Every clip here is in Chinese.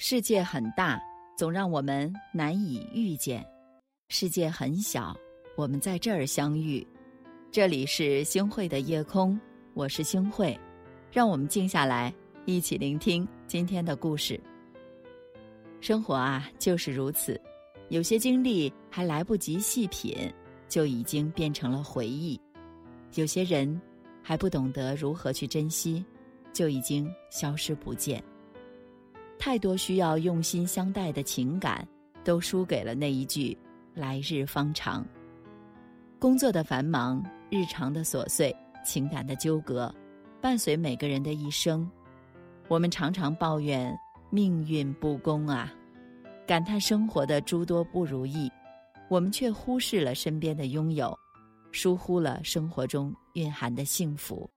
世界很大，总让我们难以遇见；世界很小，我们在这儿相遇。这里是星汇的夜空，我是星汇，让我们静下来，一起聆听今天的故事。生活啊，就是如此，有些经历还来不及细品，就已经变成了回忆；有些人还不懂得如何去珍惜，就已经消失不见。太多需要用心相待的情感，都输给了那一句“来日方长”。工作的繁忙，日常的琐碎，情感的纠葛，伴随每个人的一生。我们常常抱怨命运不公啊，感叹生活的诸多不如意，我们却忽视了身边的拥有，疏忽了生活中蕴含的幸福。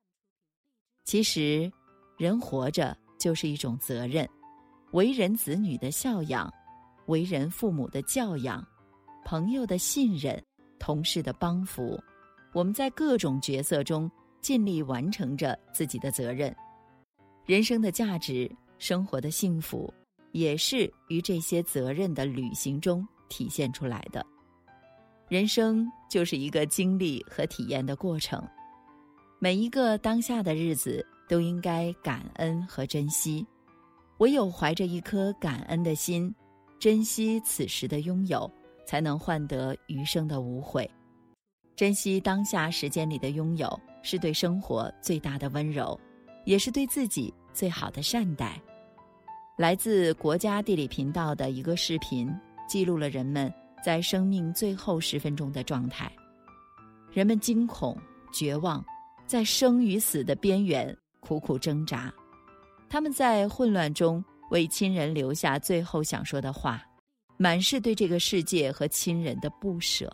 其实，人活着就是一种责任。为人子女的孝养，为人父母的教养，朋友的信任，同事的帮扶，我们在各种角色中尽力完成着自己的责任。人生的价值，生活的幸福，也是于这些责任的履行中体现出来的。人生就是一个经历和体验的过程，每一个当下的日子都应该感恩和珍惜。唯有怀着一颗感恩的心，珍惜此时的拥有，才能换得余生的无悔。珍惜当下时间里的拥有，是对生活最大的温柔，也是对自己最好的善待。来自国家地理频道的一个视频，记录了人们在生命最后十分钟的状态。人们惊恐、绝望，在生与死的边缘苦苦挣扎。他们在混乱中为亲人留下最后想说的话，满是对这个世界和亲人的不舍。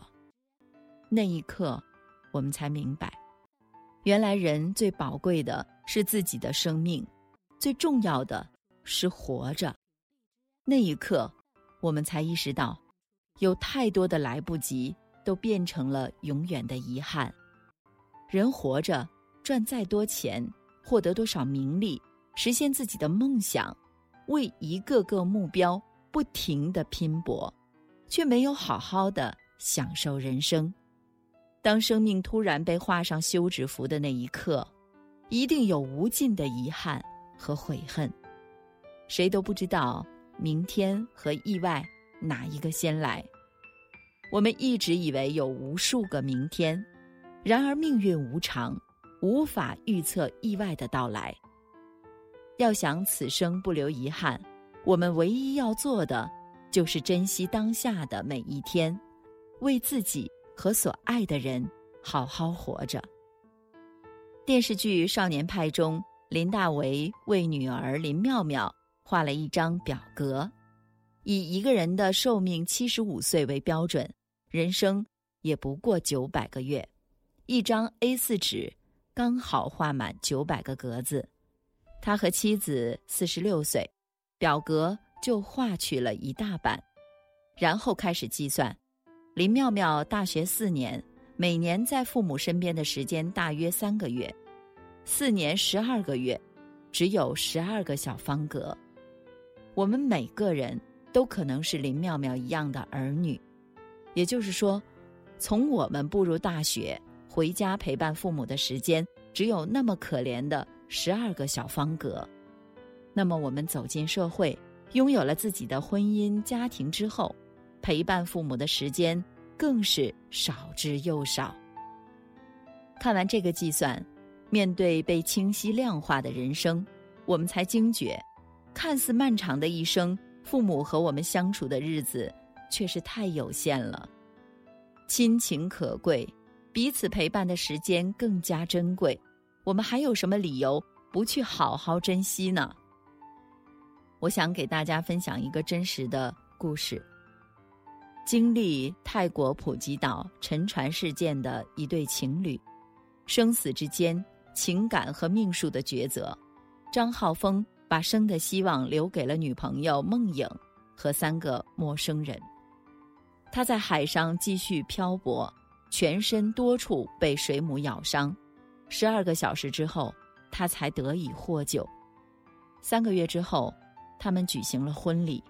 那一刻，我们才明白，原来人最宝贵的是自己的生命，最重要的是活着。那一刻，我们才意识到，有太多的来不及，都变成了永远的遗憾。人活着，赚再多钱，获得多少名利。实现自己的梦想，为一个个目标不停的拼搏，却没有好好的享受人生。当生命突然被画上休止符的那一刻，一定有无尽的遗憾和悔恨。谁都不知道明天和意外哪一个先来。我们一直以为有无数个明天，然而命运无常，无法预测意外的到来。要想此生不留遗憾，我们唯一要做的就是珍惜当下的每一天，为自己和所爱的人好好活着。电视剧《少年派》中，林大为为女儿林妙妙画了一张表格，以一个人的寿命七十五岁为标准，人生也不过九百个月，一张 A 四纸刚好画满九百个格子。他和妻子四十六岁，表格就划去了一大半，然后开始计算。林妙妙大学四年，每年在父母身边的时间大约三个月，四年十二个月，只有十二个小方格。我们每个人都可能是林妙妙一样的儿女，也就是说，从我们步入大学回家陪伴父母的时间，只有那么可怜的。十二个小方格，那么我们走进社会，拥有了自己的婚姻家庭之后，陪伴父母的时间更是少之又少。看完这个计算，面对被清晰量化的人生，我们才惊觉，看似漫长的一生，父母和我们相处的日子却是太有限了。亲情可贵，彼此陪伴的时间更加珍贵。我们还有什么理由不去好好珍惜呢？我想给大家分享一个真实的故事。经历泰国普吉岛沉船事件的一对情侣，生死之间，情感和命数的抉择。张浩峰把生的希望留给了女朋友梦影和三个陌生人。他在海上继续漂泊，全身多处被水母咬伤。十二个小时之后，他才得以获救。三个月之后，他们举行了婚礼。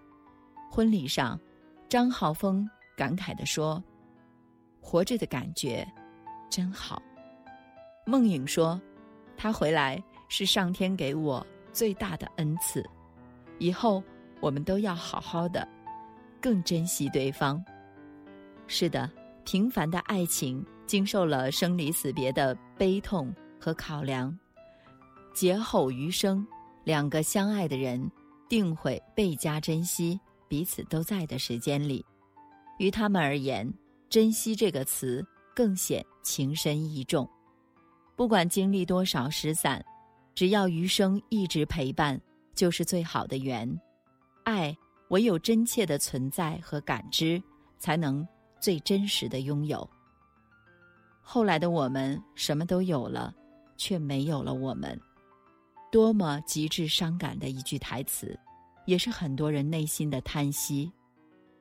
婚礼上，张浩峰感慨地说：“活着的感觉真好。”梦颖说：“他回来是上天给我最大的恩赐，以后我们都要好好的，更珍惜对方。”是的，平凡的爱情经受了生离死别的悲痛和考量，劫后余生，两个相爱的人定会倍加珍惜。彼此都在的时间里，于他们而言，“珍惜”这个词更显情深意重。不管经历多少失散，只要余生一直陪伴，就是最好的缘。爱唯有真切的存在和感知，才能最真实的拥有。后来的我们什么都有了，却没有了我们，多么极致伤感的一句台词。也是很多人内心的叹息。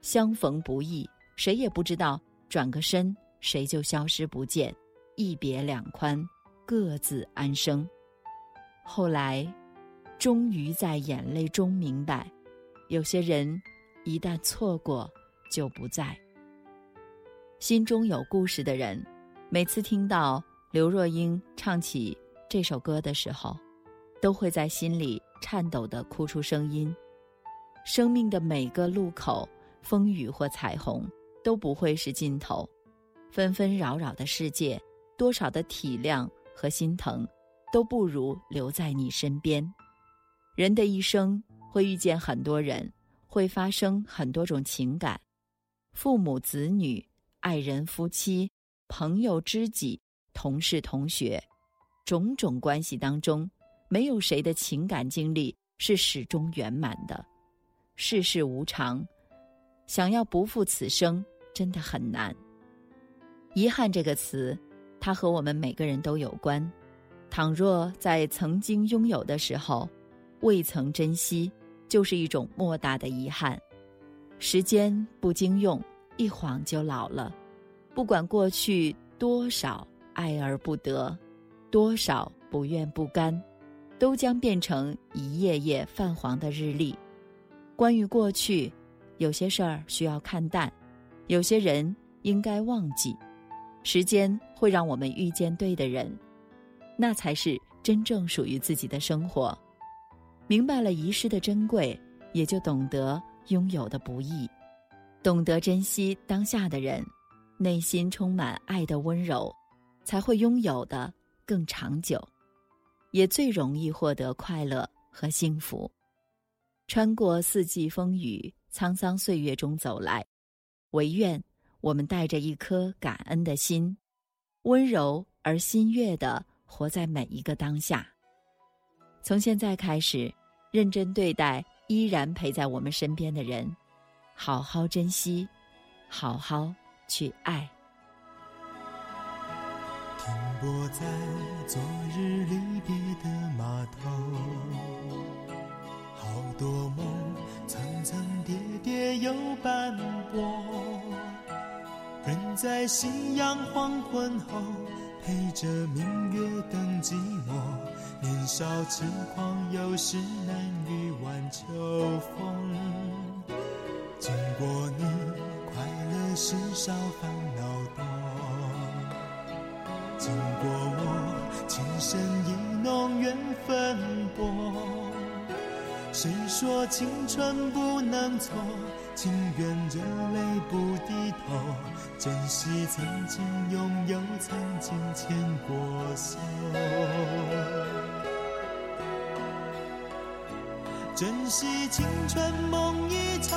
相逢不易，谁也不知道转个身谁就消失不见。一别两宽，各自安生。后来，终于在眼泪中明白，有些人一旦错过，就不在。心中有故事的人，每次听到刘若英唱起这首歌的时候，都会在心里颤抖的哭出声音。生命的每个路口，风雨或彩虹都不会是尽头。纷纷扰扰的世界，多少的体谅和心疼，都不如留在你身边。人的一生会遇见很多人，会发生很多种情感，父母子女、爱人夫妻、朋友知己、同事同学，种种关系当中，没有谁的情感经历是始终圆满的。世事无常，想要不负此生，真的很难。遗憾这个词，它和我们每个人都有关。倘若在曾经拥有的时候，未曾珍惜，就是一种莫大的遗憾。时间不经用，一晃就老了。不管过去多少爱而不得，多少不愿不甘，都将变成一页页泛黄的日历。关于过去，有些事儿需要看淡，有些人应该忘记。时间会让我们遇见对的人，那才是真正属于自己的生活。明白了遗失的珍贵，也就懂得拥有的不易，懂得珍惜当下的人，内心充满爱的温柔，才会拥有的更长久，也最容易获得快乐和幸福。穿过四季风雨、沧桑岁月中走来，唯愿我们带着一颗感恩的心，温柔而心悦的活在每一个当下。从现在开始，认真对待依然陪在我们身边的人，好好珍惜，好好去爱。停泊在昨日离别的码头。好多梦，层层叠叠又斑驳。人在夕阳黄昏后，陪着明月等寂寞。年少轻狂，有时难御晚秋风。经过你，快乐事少，烦恼多。经过我，情深意浓，缘分薄。谁说青春不能错？情愿热泪不低头，珍惜曾经拥有，曾经牵过手。珍惜青春梦一场，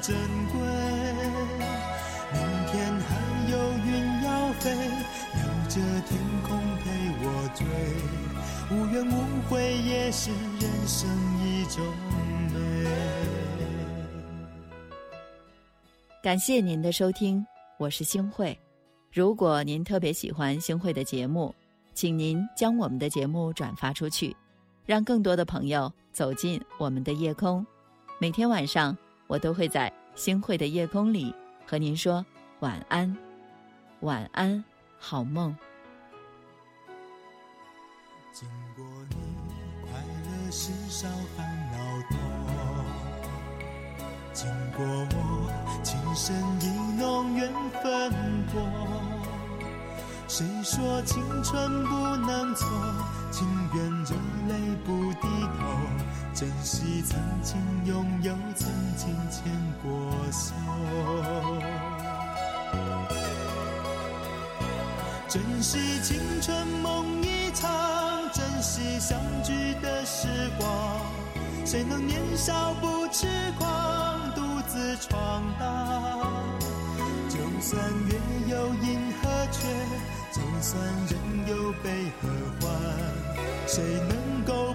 珍贵？明天还有云要飞，留着天空陪我追。无怨无悔也是人生一种美。感谢您的收听，我是星慧。如果您特别喜欢星慧的节目，请您将我们的节目转发出去，让更多的朋友走进我们的夜空。每天晚上，我都会在星慧的夜空里和您说晚安，晚安，好梦。经过你，快乐事少，烦恼多。经过我，情深意浓，缘分薄。谁说青春不能错？情愿热泪不低头，珍惜曾经拥有，曾经牵过手。珍惜青春梦一场，珍惜相聚的时光。谁能年少不痴狂，独自闯荡？就算月有阴和缺，就算人有悲和欢，谁能够